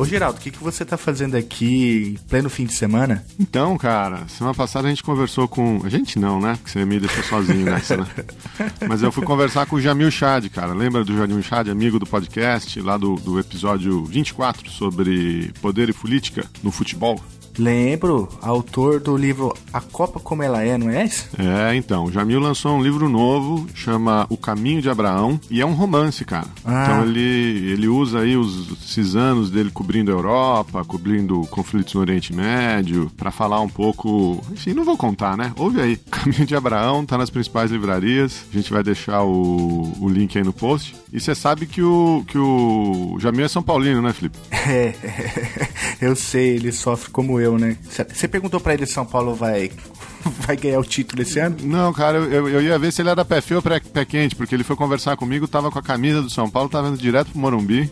Ô Geraldo, o que, que você tá fazendo aqui em pleno fim de semana? Então, cara, semana passada a gente conversou com. A gente não, né? Porque você me deixou sozinho nessa, né? Mas eu fui conversar com o Jamil Chad, cara. Lembra do Jamil Chad, amigo do podcast, lá do, do episódio 24 sobre poder e política no futebol? Lembro, autor do livro A Copa Como Ela É, não é esse? É, então. O Jamil lançou um livro novo, chama O Caminho de Abraão, e é um romance, cara. Ah. Então ele, ele usa aí os, esses anos dele cobrindo a Europa, cobrindo conflitos no Oriente Médio, para falar um pouco. Enfim, não vou contar, né? Ouve aí. Caminho de Abraão tá nas principais livrarias. A gente vai deixar o, o link aí no post. E você sabe que o, que o Jamil é São Paulino, né, Felipe? É, eu sei, ele sofre como eu, né? Você perguntou para ele se São Paulo vai, vai ganhar o título esse ano? Não, cara, eu, eu ia ver se ele era pé frio ou pé, pé quente, porque ele foi conversar comigo, tava com a camisa do São Paulo, tava indo direto pro Morumbi.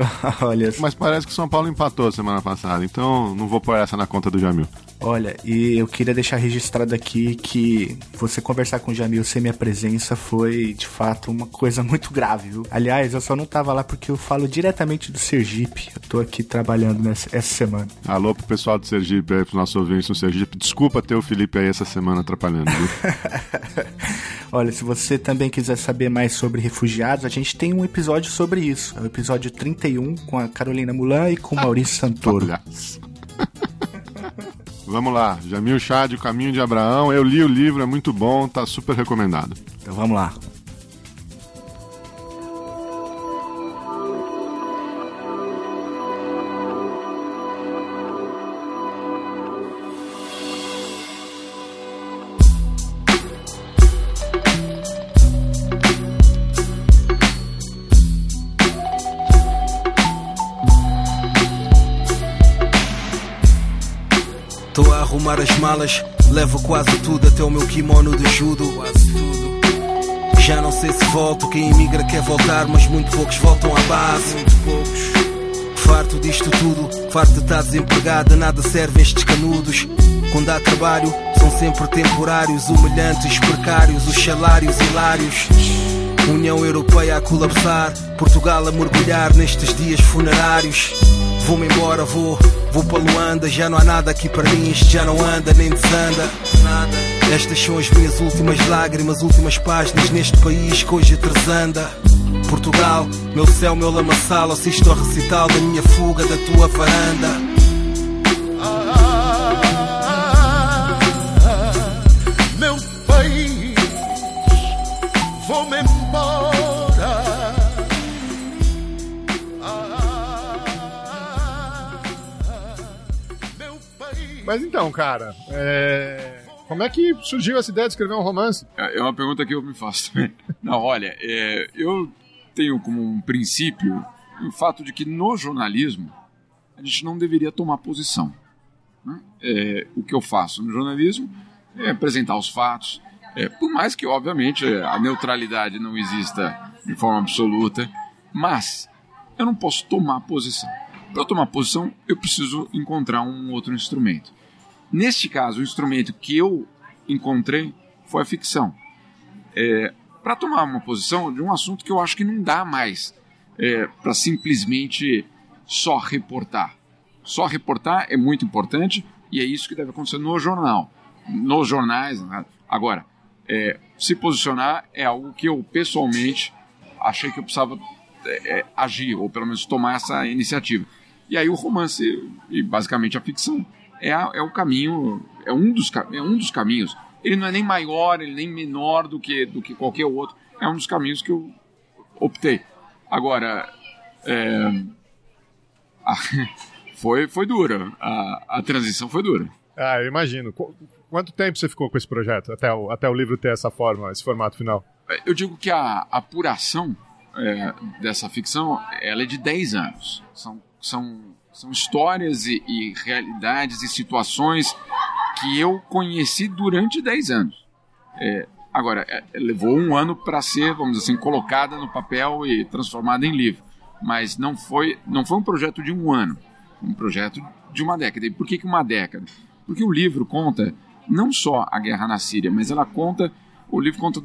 Olha. Mas parece que o São Paulo empatou semana passada, então não vou pôr essa na conta do Jamil. Olha, e eu queria deixar registrado aqui que você conversar com o Jamil sem minha presença foi, de fato, uma coisa muito grave, viu? Aliás, eu só não tava lá porque eu falo diretamente do Sergipe. Eu tô aqui trabalhando nessa essa semana. Alô pro pessoal do Sergipe aí, pros nossos ouvintes no Sergipe. Desculpa ter o Felipe aí essa semana atrapalhando, viu? Olha, se você também quiser saber mais sobre refugiados, a gente tem um episódio sobre isso. É o episódio 31 com a Carolina Mulan e com o Maurício Santoro. Vamos lá, Jamil Chad, O Caminho de Abraão. Eu li o livro, é muito bom, tá super recomendado. Então vamos lá. Levo quase tudo, até o meu kimono de judo. Já não sei se volto, quem imigra quer voltar, mas muito poucos voltam à base. Muito poucos. Farto disto tudo, farto de estar desempregado, nada serve estes canudos. Quando há trabalho, são sempre temporários, humilhantes, precários, os salários hilários. União Europeia a colapsar, Portugal a mergulhar nestes dias funerários. Vou-me embora, vou, vou para Luanda. Já não há nada aqui para mim, isto já não anda nem desanda. Estas são as minhas últimas lágrimas, últimas páginas neste país que hoje tresanda. Portugal, meu céu, meu lamaçal, assisto ao recital da minha fuga da tua varanda. Mas então, cara, é... como é que surgiu essa ideia de escrever um romance? É, é uma pergunta que eu me faço também. Não, olha, é... eu tenho como um princípio o fato de que no jornalismo a gente não deveria tomar posição. Né? É, o que eu faço no jornalismo é apresentar os fatos, é, por mais que, obviamente, a neutralidade não exista de forma absoluta, mas eu não posso tomar posição. Para tomar posição, eu preciso encontrar um outro instrumento. Neste caso, o instrumento que eu encontrei foi a ficção. É, para tomar uma posição de um assunto que eu acho que não dá mais é, para simplesmente só reportar. Só reportar é muito importante e é isso que deve acontecer no jornal, nos jornais. Né? Agora, é, se posicionar é algo que eu pessoalmente achei que eu precisava é, é agir, ou pelo menos tomar essa iniciativa. E aí o romance e basicamente a ficção é, a, é o caminho, é um, dos, é um dos caminhos. Ele não é nem maior, ele nem menor do que, do que qualquer outro. É um dos caminhos que eu optei. Agora, é, a, foi, foi dura. A, a transição foi dura. Ah, eu imagino. Qu quanto tempo você ficou com esse projeto, até o, até o livro ter essa forma, esse formato final? Eu digo que a apuração é, dessa ficção ela é de 10 anos. São, são são histórias e, e realidades e situações que eu conheci durante 10 anos. É, Agora, é, levou um ano para ser, vamos dizer assim, colocada no papel e transformada em livro. Mas não foi, não foi um projeto de um ano, um projeto de uma década. E por que, que uma década? Porque o livro conta não só a guerra na Síria, mas ela conta, o livro conta,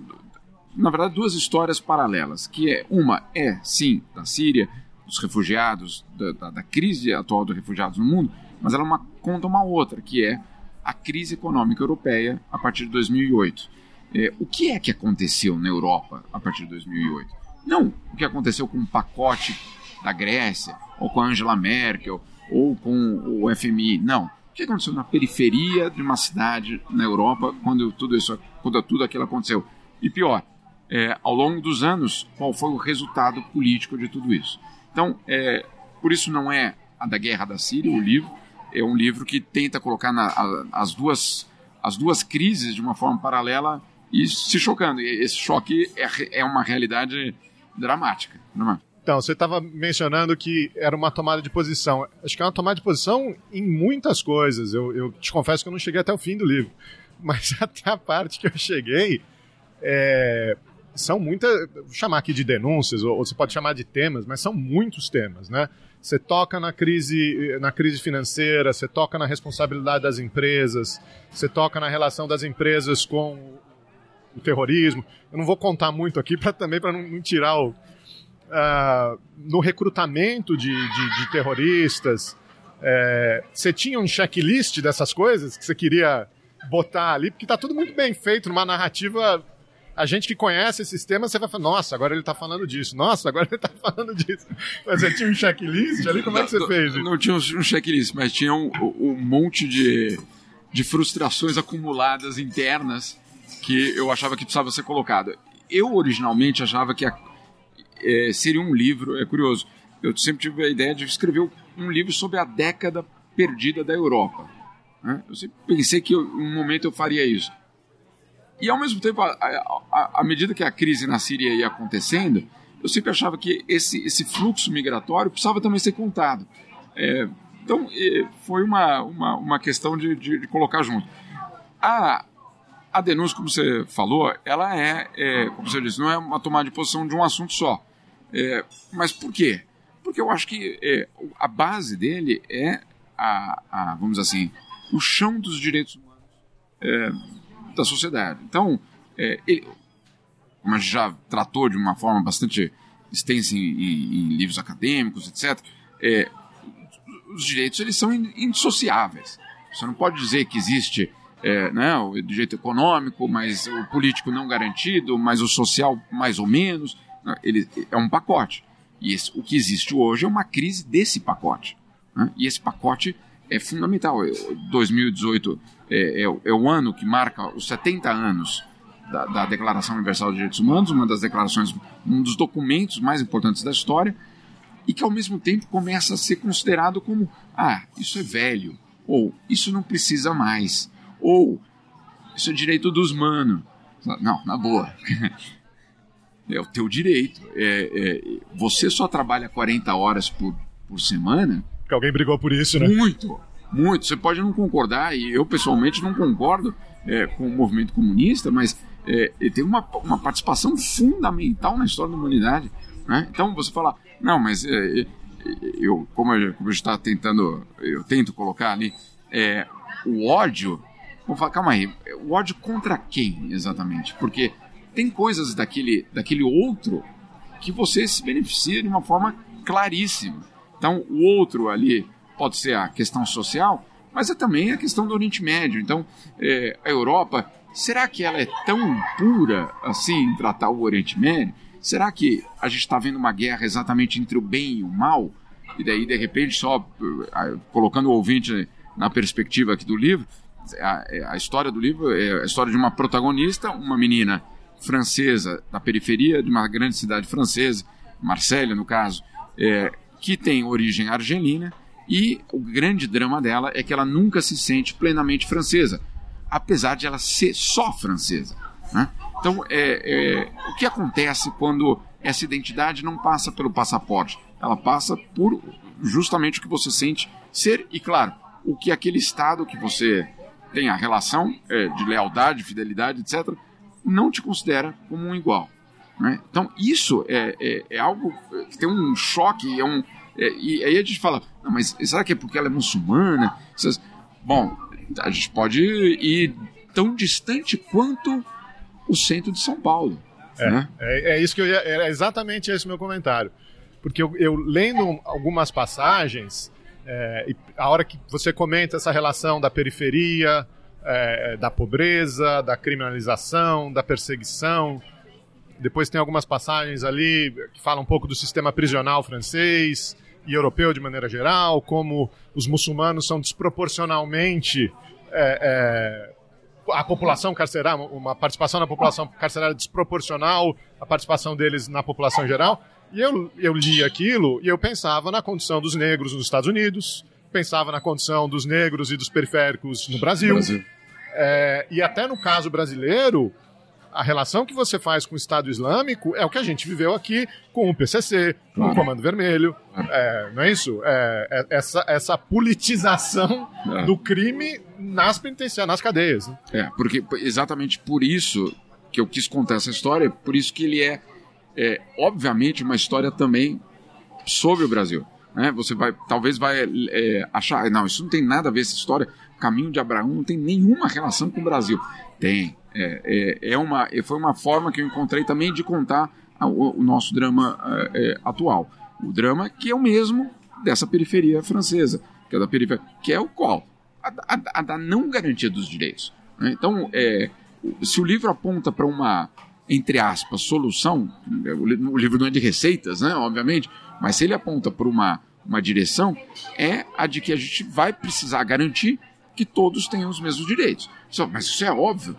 na verdade, duas histórias paralelas, que é, uma é, sim, da Síria, dos refugiados, da, da, da crise atual dos refugiados no mundo, mas ela uma, conta uma outra, que é a crise econômica europeia a partir de 2008. É, o que é que aconteceu na Europa a partir de 2008? Não o que aconteceu com o pacote da Grécia, ou com a Angela Merkel, ou com o FMI. Não. O que aconteceu na periferia de uma cidade na Europa quando tudo isso, quando tudo aquilo aconteceu? E pior, é, ao longo dos anos, qual foi o resultado político de tudo isso? Então, é, por isso não é a da Guerra da Síria, o livro, é um livro que tenta colocar na, a, as duas as duas crises de uma forma paralela e se chocando. E esse choque é, é uma realidade dramática. Não é? Então, você estava mencionando que era uma tomada de posição. Acho que é uma tomada de posição em muitas coisas. Eu, eu te confesso que eu não cheguei até o fim do livro. Mas até a parte que eu cheguei, é, são muitas, chamar aqui de denúncias, ou, ou, você pode chamar de temas, mas são muitos temas, né? Você toca na crise, na crise financeira, você toca na responsabilidade das empresas, você toca na relação das empresas com o terrorismo. Eu não vou contar muito aqui para também para não, não, tirar o uh, no recrutamento de, de, de terroristas. É, você tinha um checklist dessas coisas que você queria botar ali, porque está tudo muito bem feito numa narrativa a gente que conhece esses temas, você vai falar, nossa, agora ele está falando disso, nossa, agora ele está falando disso. Mas você tinha um checklist ali? Como é que você não, fez? Não, não tinha um checklist, mas tinha um, um monte de, de frustrações acumuladas internas que eu achava que precisava ser colocado. Eu originalmente achava que a, é, seria um livro, é curioso, eu sempre tive a ideia de escrever um livro sobre a década perdida da Europa. Né? Eu sempre pensei que em um momento eu faria isso. E ao mesmo tempo, à medida que a crise na Síria ia acontecendo, eu sempre achava que esse, esse fluxo migratório precisava também ser contado. É, então, foi uma, uma, uma questão de, de, de, colocar junto. A, a denúncia, como você falou, ela é, é, como você disse, não é uma tomada de posição de um assunto só. É, mas por quê? Porque eu acho que é, a base dele é, a, a, vamos dizer assim, o chão dos direitos humanos é, da sociedade. Então, é, ele, como a gente já tratou de uma forma bastante extensa em, em, em livros acadêmicos, etc., é, os direitos eles são indissociáveis. Você não pode dizer que existe é, né, o direito econômico, mas o político não garantido, mas o social mais ou menos. Ele é um pacote. E esse, o que existe hoje é uma crise desse pacote. Né? E esse pacote é fundamental. 2018 é, é, é, o ano que marca os 70 anos da, da, Declaração Universal de Direitos Humanos, uma das declarações, um dos documentos mais importantes da história, e que ao mesmo tempo começa a ser considerado como ah, isso é velho, ou isso não precisa mais, ou isso é direito dos manos. Não, na boa. é o teu direito. É, é, você só trabalha 40 horas por, por semana que alguém brigou por isso, né? Muito, muito. Você pode não concordar, e eu pessoalmente não concordo é, com o movimento comunista, mas é, ele tem uma, uma participação fundamental na história da humanidade. Né? Então você fala, não, mas é, é eu, como eu, como eu está tentando, eu tento colocar ali, é, o ódio. Vou falar, calma aí, o ódio contra quem exatamente? Porque tem coisas daquele, daquele outro que você se beneficia de uma forma claríssima. Então, o outro ali pode ser a questão social, mas é também a questão do Oriente Médio. Então, é, a Europa, será que ela é tão pura assim em tratar o Oriente Médio? Será que a gente está vendo uma guerra exatamente entre o bem e o mal? E daí, de repente, só colocando o ouvinte na perspectiva aqui do livro, a, a história do livro é a história de uma protagonista, uma menina francesa da periferia de uma grande cidade francesa, Marselha no caso, é, que tem origem argelina e o grande drama dela é que ela nunca se sente plenamente francesa, apesar de ela ser só francesa. Né? Então, é, é, o que acontece quando essa identidade não passa pelo passaporte? Ela passa por justamente o que você sente ser e, claro, o que aquele Estado que você tem a relação é, de lealdade, fidelidade, etc., não te considera como um igual. Né? Então, isso é, é, é, algo que tem um choque, é um, é, e aí a gente fala, mas será que é porque ela é muçulmana? Bom, a gente pode ir tão distante quanto o centro de São Paulo. É, né? é, é, isso que eu ia, era exatamente esse meu comentário. Porque eu, eu lendo algumas passagens, é, a hora que você comenta essa relação da periferia, é, da pobreza, da criminalização, da perseguição, depois tem algumas passagens ali que falam um pouco do sistema prisional francês e europeu de maneira geral, como os muçulmanos são desproporcionalmente é, é, a população carcerária, uma participação na população carcerária desproporcional à participação deles na população geral. E eu, eu li aquilo e eu pensava na condição dos negros nos Estados Unidos, pensava na condição dos negros e dos periféricos no Brasil. Brasil. É, e até no caso brasileiro, a relação que você faz com o Estado Islâmico é o que a gente viveu aqui com o PCC, com claro. o Comando Vermelho, é, não é isso? É, é, essa, essa politização é. do crime nas penitenciárias, nas cadeias. Né? É, porque exatamente por isso que eu quis contar essa história, por isso que ele é, é obviamente, uma história também sobre o Brasil. Né? Você vai, talvez vai é, achar, não, isso não tem nada a ver essa história, o caminho de Abraão não tem nenhuma relação com o Brasil. Tem, é, é, é, uma, foi uma forma que eu encontrei também de contar o, o nosso drama é, é, atual. O drama que é o mesmo dessa periferia francesa, que é da periferia, que é o qual? A, a, a da não garantia dos direitos. Né? Então, é, se o livro aponta para uma, entre aspas, solução, o livro não é de receitas, né, obviamente, mas se ele aponta para uma, uma direção, é a de que a gente vai precisar garantir que todos tenham os mesmos direitos. Mas isso é óbvio.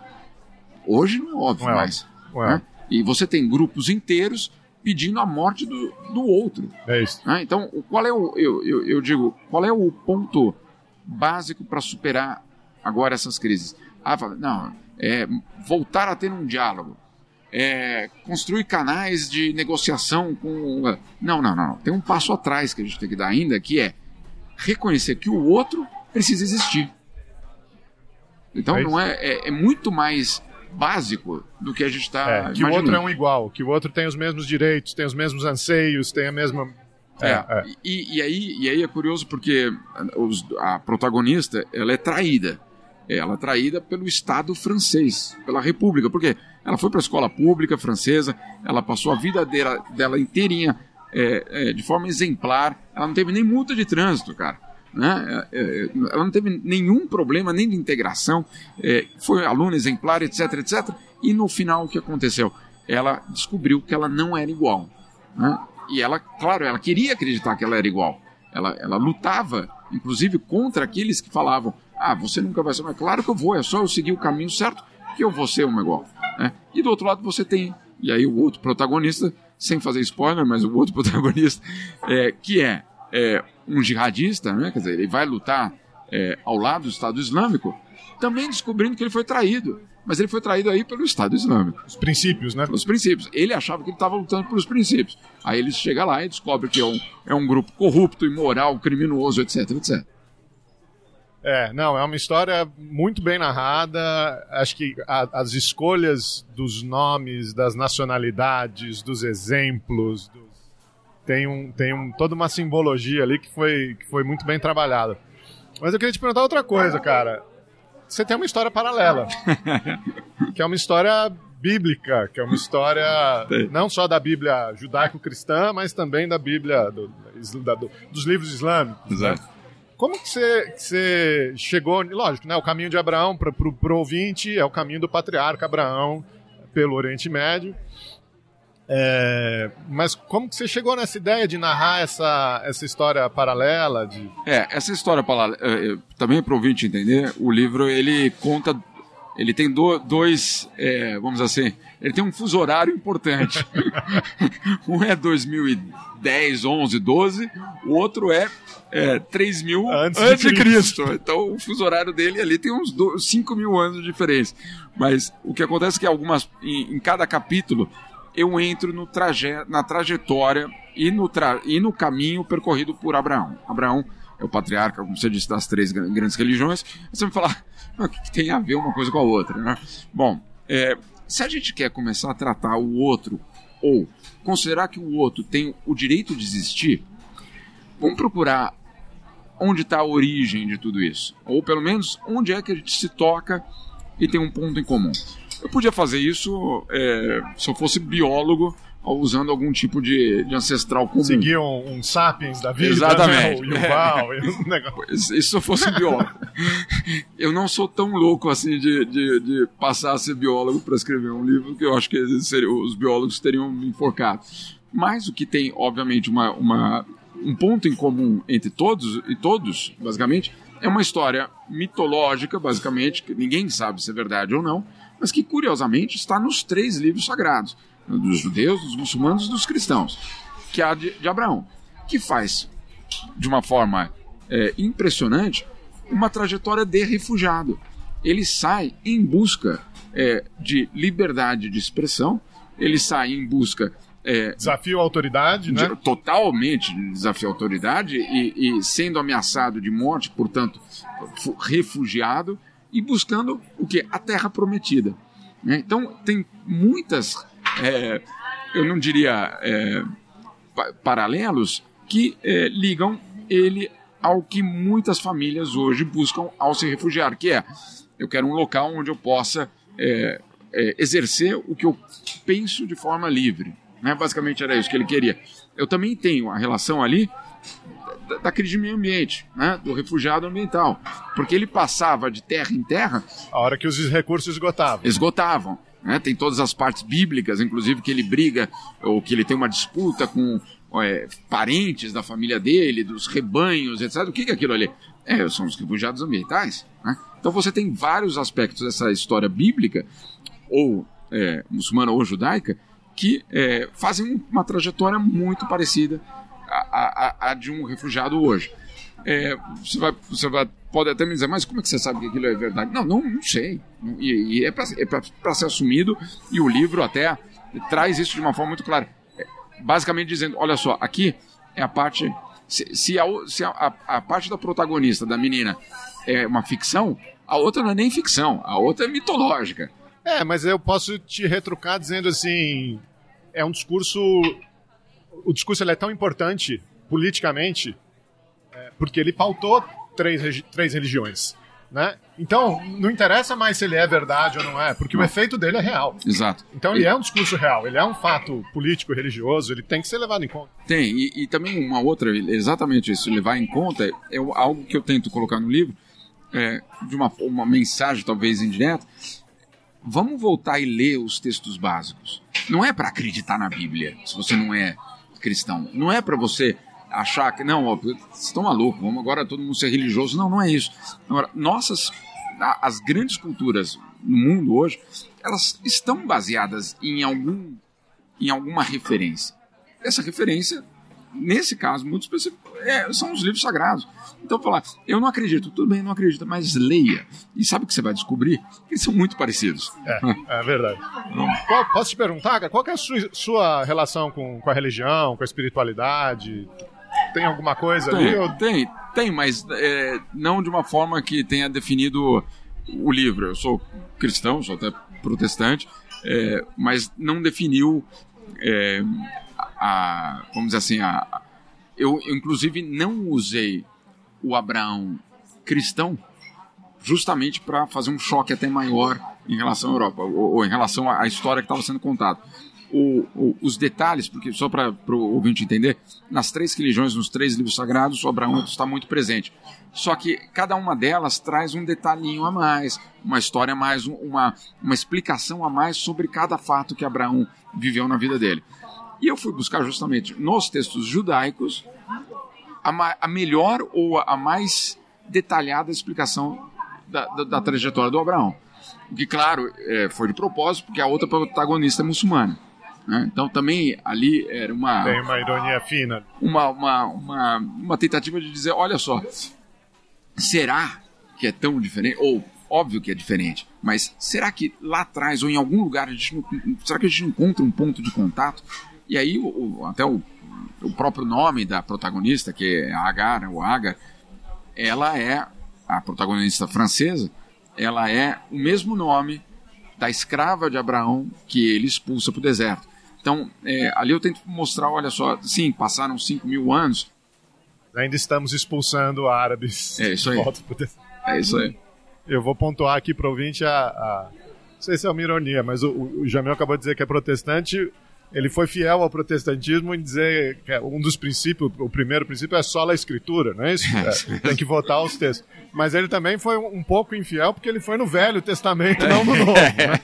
Hoje não é óbvio não é mais. Né? E você tem grupos inteiros pedindo a morte do, do outro. É isso. Né? Então, qual é o. Eu, eu, eu, digo, qual é o ponto básico para superar agora essas crises? Ah, não, é voltar a ter um diálogo. É, construir canais de negociação com. Não, não, não. Tem um passo atrás que a gente tem que dar ainda, que é reconhecer que o outro precisa existir. Então é não é, é, é, muito mais básico do que a gente está é, que o outro é um igual, que o outro tem os mesmos direitos, tem os mesmos anseios, tem a mesma é, é. E, e, aí, e aí é curioso porque os, a protagonista ela é traída. Ela é traída pelo Estado francês, pela República. Porque ela foi para a escola pública francesa, ela passou a vida dela, dela inteirinha é, é, de forma exemplar. Ela não teve nem multa de trânsito, cara. Né? É, é, ela não teve nenhum problema nem de integração, é, foi aluna exemplar, etc, etc. E no final o que aconteceu? Ela descobriu que ela não era igual. Né? E ela, claro, ela queria acreditar que ela era igual. Ela, ela lutava, inclusive, contra aqueles que falavam: Ah, você nunca vai ser mais. Claro que eu vou, é só eu seguir o caminho certo que eu vou ser uma igual. Né? E do outro lado você tem, e aí o outro protagonista, sem fazer spoiler, mas o outro protagonista, é, que é, é um jihadista, né? quer dizer, ele vai lutar é, ao lado do Estado Islâmico, também descobrindo que ele foi traído. Mas ele foi traído aí pelo Estado Islâmico. Os princípios, né? Os princípios. Ele achava que ele estava lutando pelos princípios. Aí ele chega lá e descobre que é um, é um grupo corrupto, imoral, criminoso, etc, etc. É, não, é uma história muito bem narrada. Acho que a, as escolhas dos nomes, das nacionalidades, dos exemplos, dos tem, um, tem um, toda uma simbologia ali que foi, que foi muito bem trabalhada. Mas eu queria te perguntar outra coisa, cara. Você tem uma história paralela, que é uma história bíblica, que é uma história não só da Bíblia judaico-cristã, mas também da Bíblia do, da, do, dos livros islâmicos. Né? Exato. Né? Como que você, que você chegou, lógico, né, o caminho de Abraão para o ouvinte é o caminho do patriarca Abraão pelo Oriente Médio. É, mas como que você chegou nessa ideia de narrar essa, essa história paralela? De... É, essa história paralela, é, é, também para o ouvinte entender, o livro ele conta, ele tem do, dois, é, vamos dizer assim, ele tem um fuso horário importante. um é 2010, 11, 12, o outro é, é 3 mil antes, antes de, Cristo. Cristo. Então o fuso horário dele ali tem uns 5 mil anos de diferença. Mas o que acontece é que algumas, em, em cada capítulo eu entro no traje na trajetória e no, tra e no caminho percorrido por Abraão. Abraão é o patriarca, como você disse, das três grandes religiões. Você vai falar, ah, o que, tem a ver uma coisa com a outra? Né? Bom, é, se a gente quer começar a tratar o outro ou considerar que o outro tem o direito de existir, vamos procurar onde está a origem de tudo isso. Ou pelo menos onde é que a gente se toca e tem um ponto em comum. Eu podia fazer isso é, se eu fosse biólogo usando algum tipo de, de ancestral comum. Seguir um, um sapiens da vida, Exatamente. Né? O Yuval, é. um negócio. Se eu fosse biólogo. eu não sou tão louco assim de, de, de passar a ser biólogo para escrever um livro que eu acho que seria, os biólogos teriam me enforcado. Mas o que tem, obviamente, uma, uma, um ponto em comum entre todos e todos, basicamente, é uma história mitológica, basicamente, que ninguém sabe se é verdade ou não, mas que curiosamente está nos três livros sagrados dos judeus, dos muçulmanos e dos cristãos, que é a de, de Abraão, que faz de uma forma é, impressionante uma trajetória de refugiado. Ele sai em busca é, de liberdade de expressão, ele sai em busca. É, desafio à autoridade, né? De, totalmente desafio à autoridade e, e sendo ameaçado de morte, portanto, refugiado e buscando o que? A terra prometida. Né? Então, tem muitas é, eu não diria é, paralelos, que é, ligam ele ao que muitas famílias hoje buscam ao se refugiar, que é eu quero um local onde eu possa é, é, exercer o que eu penso de forma livre. Né? Basicamente era isso que ele queria. Eu também tenho a relação ali da, crise de meio ambiente, né? do refugiado ambiental, porque ele passava de terra em terra. A hora que os recursos esgotavam. Esgotavam. Né? Tem todas as partes bíblicas, inclusive que ele briga ou que ele tem uma disputa com é, parentes da família dele, dos rebanhos, etc. O que é aquilo ali? É, são os refugiados ambientais. Né? Então você tem vários aspectos dessa história bíblica, ou é, muçulmana ou judaica, que é, fazem uma trajetória muito parecida à, à, à de um refugiado hoje. É, você, vai, você vai, pode até me dizer, mas como é que você sabe que aquilo é verdade? Não, não, não sei. E, e é para é ser assumido, e o livro até traz isso de uma forma muito clara. É, basicamente dizendo: olha só, aqui é a parte. Se, se, a, se a, a, a parte da protagonista, da menina, é uma ficção, a outra não é nem ficção, a outra é mitológica. É, mas eu posso te retrucar dizendo assim: é um discurso. O discurso é tão importante politicamente porque ele pautou três, três religiões. Né? Então, não interessa mais se ele é verdade ou não é, porque não. o efeito dele é real. Exato. Então, ele é um discurso real, ele é um fato político, religioso, ele tem que ser levado em conta. Tem, e, e também uma outra, exatamente isso, levar em conta, é algo que eu tento colocar no livro, é, de uma, uma mensagem talvez indireta. Vamos voltar e ler os textos básicos. Não é para acreditar na Bíblia, se você não é cristão. Não é para você achar que, não, vocês estão malucos, vamos agora todo mundo ser religioso. Não, não é isso. Agora, nossas, as grandes culturas no mundo hoje, elas estão baseadas em, algum, em alguma referência. Essa referência, nesse caso muito específico, é, são os livros sagrados. Então, falar, eu não acredito, tudo bem, não acredito, mas leia. E sabe o que você vai descobrir? Eles são muito parecidos. É, é verdade. Qual, posso te perguntar, qual é a sua, sua relação com, com a religião, com a espiritualidade? Tem alguma coisa tem, ali? Ou... Tem, tem, mas é, não de uma forma que tenha definido o livro. Eu sou cristão, sou até protestante, é, mas não definiu é, a, vamos dizer assim, a, eu, inclusive não usei o Abraão cristão justamente para fazer um choque até maior em relação à Europa, ou, ou em relação à história que estava sendo contada o, o, os detalhes, porque só para o ouvinte entender, nas três religiões, nos três livros sagrados, o Abraão está muito presente. Só que cada uma delas traz um detalhinho a mais, uma história a mais, uma, uma explicação a mais sobre cada fato que Abraão viveu na vida dele. E eu fui buscar justamente nos textos judaicos a, a melhor ou a mais detalhada explicação da, da, da trajetória do Abraão. O que, claro, é, foi de propósito, porque a outra protagonista é muçulmana. Né? Então também ali era uma. Tem uma ironia fina. Uma, uma, uma, uma tentativa de dizer: olha só, será que é tão diferente? Ou óbvio que é diferente, mas será que lá atrás ou em algum lugar a gente não, será que a gente não encontra um ponto de contato? E aí o, até o, o próprio nome da protagonista, que é Agar, ou Agar, ela é a protagonista francesa, ela é o mesmo nome da escrava de Abraão que ele expulsa para o deserto. Então, é, ali eu tento mostrar, olha só, sim, passaram 5 mil anos. Ainda estamos expulsando árabes. É isso aí. É isso aí. Eu vou pontuar aqui para o ouvinte a, a, Não sei se é uma ironia, mas o, o Jamil acabou de dizer que é protestante ele foi fiel ao protestantismo em dizer que é um dos princípios, o primeiro princípio é só a escritura, não é isso? É, tem que votar os textos. Mas ele também foi um pouco infiel porque ele foi no Velho Testamento, não no Novo. Né?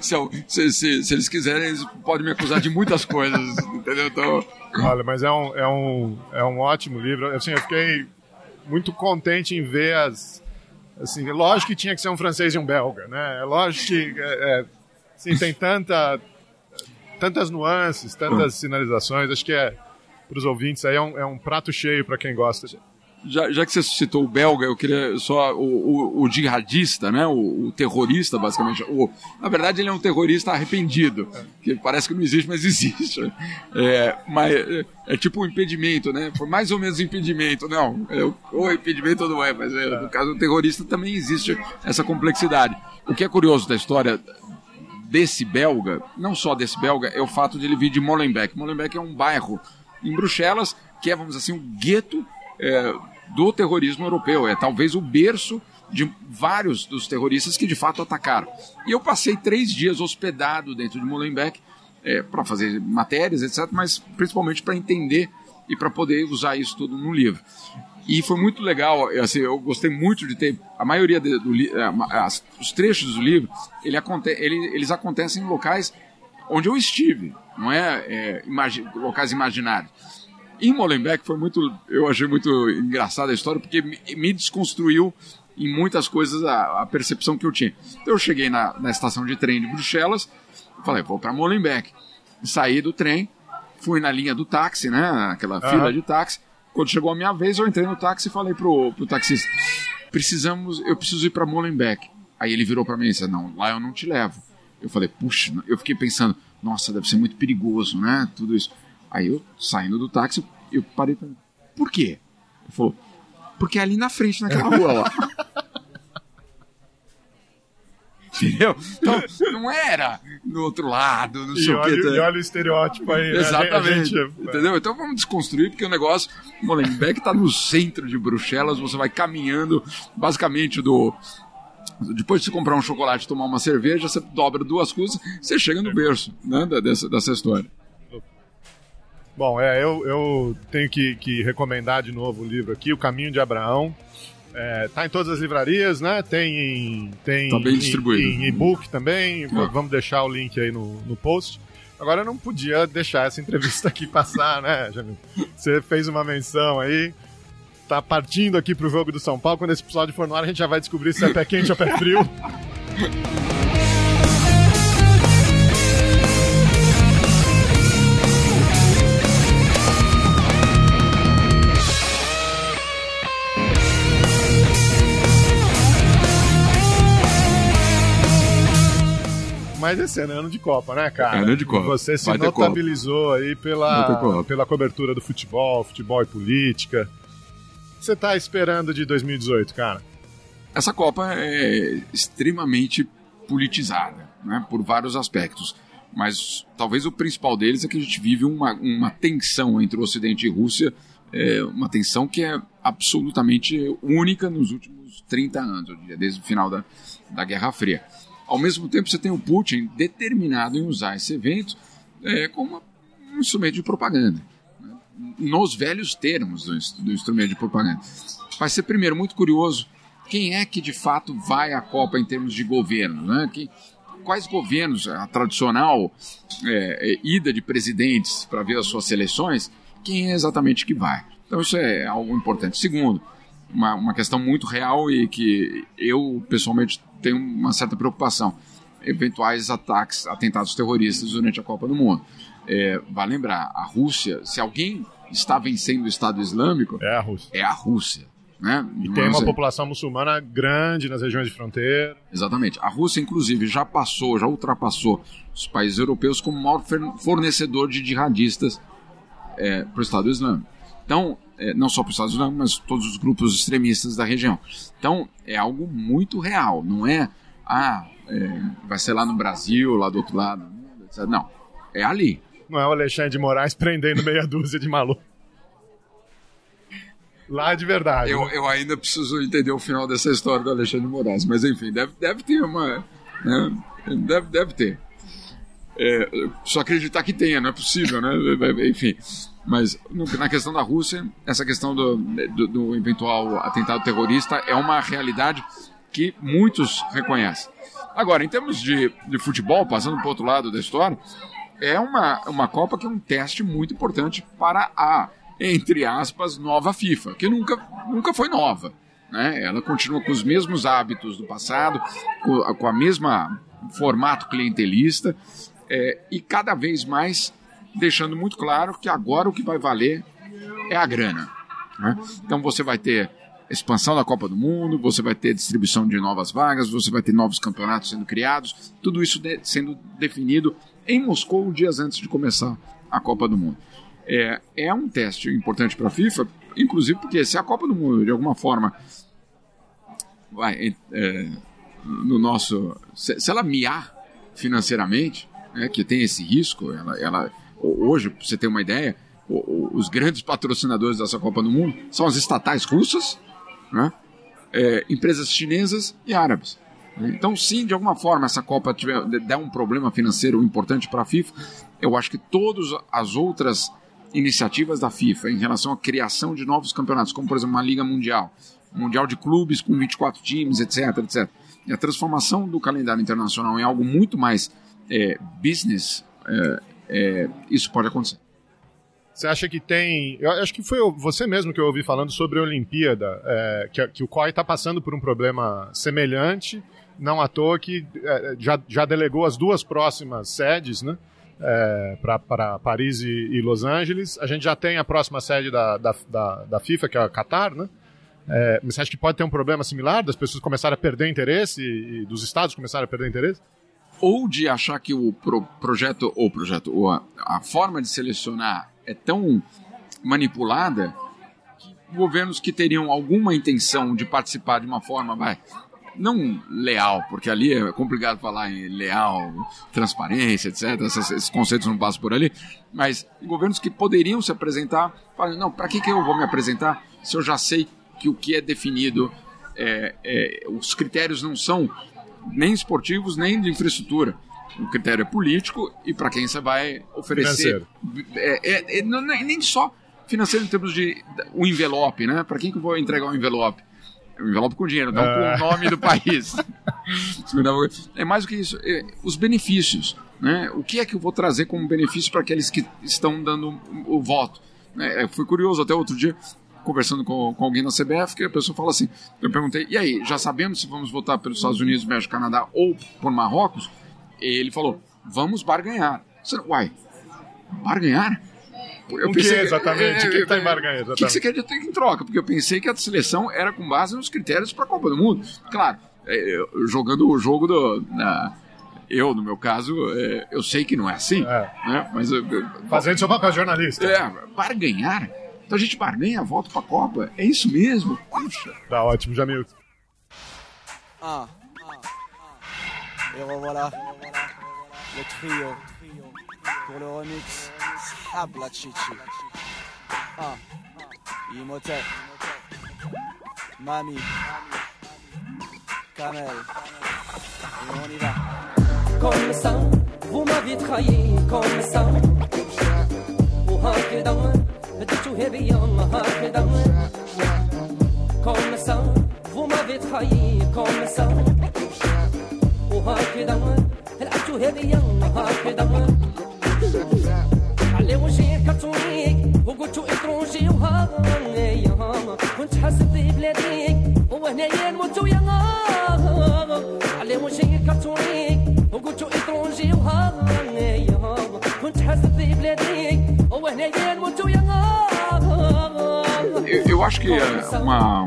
se, se, se, eles quiserem, eles podem me acusar de muitas coisas, entendeu? Então... Olha, mas é um, é, um, é um ótimo livro. Assim, eu fiquei muito contente em ver as. Assim, lógico que tinha que ser um francês e um belga, né? É lógico que é, é Sim, tem tanta, tantas nuances, tantas sinalizações. Acho que é, para os ouvintes, aí é um, é um prato cheio para quem gosta. Já, já, que você citou o belga, eu queria só o, o, o jihadista, né? O, o, terrorista, basicamente. O, na verdade, ele é um terrorista arrependido, que parece que não existe, mas existe. É, mas é, é tipo um impedimento, né? Foi mais ou menos impedimento, não? É, ou impedimento ou não é, mas é, no caso do terrorista também existe essa complexidade. O que é curioso da história desse belga, não só desse belga, é o fato de ele vir de Molenbeek. Molenbeek é um bairro em Bruxelas que é, vamos dizer assim, um gueto é, do terrorismo europeu. É talvez o berço de vários dos terroristas que de fato atacaram. E eu passei três dias hospedado dentro de Molenbeek é, para fazer matérias, etc., mas principalmente para entender e para poder usar isso tudo no livro. E foi muito legal, assim, eu gostei muito de ter. A maioria do, do é, os trechos do livro, ele aconte, ele, eles acontecem em locais onde eu estive, não é, é imagi, locais imaginários. Em Molenbeek foi muito, eu achei muito engraçada a história porque me, me desconstruiu em muitas coisas a, a, percepção que eu tinha. Então eu cheguei na, na estação de trem de Bruxelas, falei vou para Molenbeek, saí do trem, fui na linha do táxi, né, aquela uhum. fila de táxi quando chegou a minha vez, eu entrei no táxi e falei pro, pro taxista: precisamos, eu preciso ir para Molenbeek. Aí ele virou para mim e disse: Não, lá eu não te levo. Eu falei: Puxa, eu fiquei pensando: Nossa, deve ser muito perigoso, né? Tudo isso. Aí eu, saindo do táxi, eu parei pra. Por quê? Ele falou: Porque é ali na frente, naquela rua lá. Entendeu? Então, não era no outro lado, não sei o que. E olha o estereótipo aí. Né? Exatamente. Né? Gente... Entendeu? Então vamos desconstruir, porque o negócio. Molenbeek está no centro de Bruxelas, você vai caminhando basicamente do. Depois de você comprar um chocolate e tomar uma cerveja, você dobra duas coisas, você chega no berço né, dessa, dessa história. Bom, é, eu, eu tenho que, que recomendar de novo o livro aqui, O Caminho de Abraão. É, tá em todas as livrarias, né? Tem em, tem tá bem distribuído. em, em e-book também. É. Vamos deixar o link aí no, no post. Agora eu não podia deixar essa entrevista aqui passar, né, Jamil? Você fez uma menção aí. Tá partindo aqui pro jogo do São Paulo. Quando esse episódio for no ar, a gente já vai descobrir se é pé quente ou pé frio. Mas esse ano é ano de Copa, né, cara? É ano de Copa. Você se notabilizou aí pela, pela cobertura do futebol, futebol e política. O que você tá esperando de 2018, cara? Essa Copa é extremamente politizada, né, por vários aspectos. Mas talvez o principal deles é que a gente vive uma, uma tensão entre o Ocidente e Rússia, é uma tensão que é absolutamente única nos últimos 30 anos, eu diria, desde o final da, da Guerra Fria. Ao mesmo tempo, você tem o Putin determinado em usar esse evento é, como um instrumento de propaganda, né? nos velhos termos do, do instrumento de propaganda. Vai ser, primeiro, muito curioso quem é que de fato vai à Copa em termos de governo, né? Quais governos, a tradicional é, é, ida de presidentes para ver as suas seleções, quem é exatamente que vai. Então isso é algo importante. Segundo, uma, uma questão muito real e que eu pessoalmente tenho uma certa preocupação. Eventuais ataques, atentados terroristas durante a Copa do Mundo. É, vai lembrar, a Rússia, se alguém está vencendo o Estado Islâmico, é a Rússia. É a Rússia. Né? E tem uma população muçulmana grande nas regiões de fronteira. Exatamente. A Rússia, inclusive, já passou, já ultrapassou os países europeus como maior fornecedor de jihadistas é, para o Estado Islâmico. Então, é, não só para os Estados Unidos, mas todos os grupos extremistas da região. Então, é algo muito real, não é ah, é, vai ser lá no Brasil, lá do outro lado. Não, é ali. Não é o Alexandre de Moraes prendendo meia dúzia de maluco. Lá de verdade. Eu, né? eu ainda preciso entender o final dessa história do Alexandre de Moraes, mas enfim, deve, deve ter uma. Né? Deve, deve ter. É, só acreditar que tenha, não é possível, né? Enfim. Mas na questão da Rússia, essa questão do, do, do eventual atentado terrorista é uma realidade que muitos reconhecem. Agora, em termos de, de futebol, passando para o outro lado da história, é uma, uma Copa que é um teste muito importante para a, entre aspas, nova FIFA, que nunca, nunca foi nova. Né? Ela continua com os mesmos hábitos do passado, com, com a mesma formato clientelista é, e cada vez mais deixando muito claro que agora o que vai valer é a grana. Né? Então você vai ter expansão da Copa do Mundo, você vai ter distribuição de novas vagas, você vai ter novos campeonatos sendo criados, tudo isso de, sendo definido em Moscou dias antes de começar a Copa do Mundo. É, é um teste importante para a FIFA, inclusive porque se a Copa do Mundo de alguma forma vai é, no nosso se, se, ela miar financeiramente, né, que tem esse risco, ela, ela hoje, para você ter uma ideia, os grandes patrocinadores dessa Copa do Mundo são as estatais russas, né? é, empresas chinesas e árabes. Então, sim, de alguma forma essa Copa tiver, der um problema financeiro importante para a FIFA, eu acho que todas as outras iniciativas da FIFA em relação à criação de novos campeonatos, como por exemplo uma Liga Mundial, Mundial de Clubes com 24 times, etc, etc, e a transformação do calendário internacional em algo muito mais é, business, é, é, isso pode acontecer. Você acha que tem. Eu acho que foi você mesmo que eu ouvi falando sobre a Olimpíada, é, que, que, o COI está passando por um problema semelhante, não à toa que é, já, já delegou as duas próximas sedes, né? É, para Paris e, e, Los Angeles. A gente já tem a próxima sede da, da, da, da FIFA, que é a Qatar, né? É, você acha que pode ter um problema similar das pessoas começarem a perder interesse e, e dos estados começarem a perder interesse? Ou de achar que o pro, projeto, ou projeto, ou a, a forma de selecionar é tão manipulada que governos que teriam alguma intenção de participar de uma forma, vai, não leal, porque ali é complicado falar em leal, transparência, etc. Esses, esses conceitos não passam por ali, mas governos que poderiam se apresentar, falam, não, para que, que eu vou me apresentar se eu já sei que o que é definido, é, é, os critérios não são nem esportivos nem de infraestrutura o critério é político e para quem você vai oferecer. É, é, é, não, nem só financeiro em termos de o envelope, né? Para quem que eu vou entregar o um envelope? Um envelope com dinheiro, não com o é. nome do país. é mais do que isso. É, os benefícios. Né? O que é que eu vou trazer como benefício para aqueles que estão dando o, voto? É, fui curioso até outro dia, conversando com, com, alguém na CBF, que a pessoa fala assim: eu perguntei, e aí, já sabemos se vamos votar pelos Estados Unidos, México, Canadá ou por Marrocos? ele falou: vamos barganhar. Você, Uai, barganhar? Eu o que exatamente? É, o que está em barganha? O que, você quer dizer em troca? Porque eu pensei que a seleção era com base nos critérios para a Copa do Mundo. Claro, é, jogando o jogo do. Na, eu, no meu caso, é, eu sei que não é assim. É. Né? Mas, Fazendo seu papel jornalista. É, barganhar. Então a gente barganha, volta para a Copa. É isso mesmo? Puxa. Tá ótimo, Jamil. Ah. Et revoilà le trio pour le remix Habla Chichi. Ah, Imhotep, Mami, Kamel. Et on y va. Comme ça, vous m'avez trahi, comme ça. وهكذا بديتو هبيا هكذا Comme ça, vous m'avez trahi, comme ça. وهكذا لعبتو هذيا هكذا علي وجهي كرتوني وقلتو اترونجي وهايا كنت حاسب في بلادي Eu acho que é uma,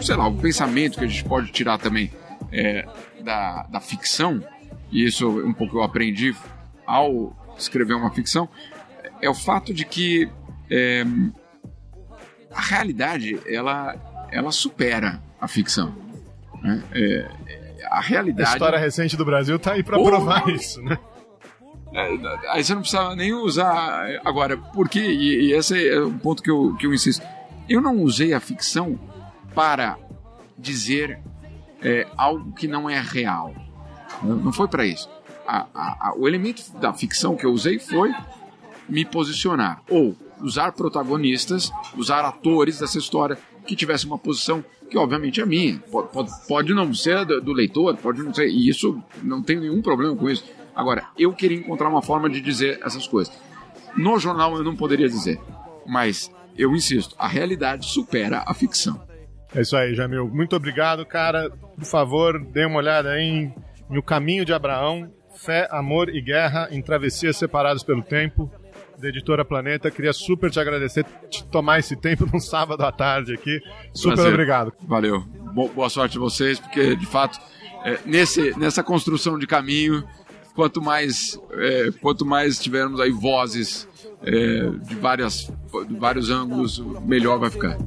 sei lá, um pensamento que a gente pode tirar também é, da, da ficção, e isso um pouco eu aprendi ao escrever uma ficção, é o fato de que é, a realidade ela, ela supera a ficção. Né? É, a realidade. A história recente do Brasil tá aí para provar isso, né? É, aí você não precisa nem usar. Agora, por quê? E, e esse é um ponto que eu, que eu insisto. Eu não usei a ficção para dizer é, algo que não é real. Não foi para isso. A, a, a, o elemento da ficção que eu usei foi me posicionar. Ou usar protagonistas, usar atores dessa história que tivessem uma posição que, obviamente, é minha. Pode, pode, pode não ser do, do leitor, pode não ser. E isso não tem nenhum problema com isso. Agora, eu queria encontrar uma forma de dizer essas coisas. No jornal eu não poderia dizer, mas eu insisto, a realidade supera a ficção. É isso aí, Jamil. Muito obrigado, cara. Por favor, dê uma olhada aí em, em O Caminho de Abraão, Fé, Amor e Guerra em Travessias Separados pelo Tempo, da editora Planeta. Queria super te agradecer, te tomar esse tempo num sábado à tarde aqui. Super Prazer. obrigado. Valeu. Boa sorte a vocês, porque de fato, é, nesse, nessa construção de caminho, quanto mais, é, quanto mais tivermos aí vozes é, de, várias, de vários ângulos, melhor vai ficar.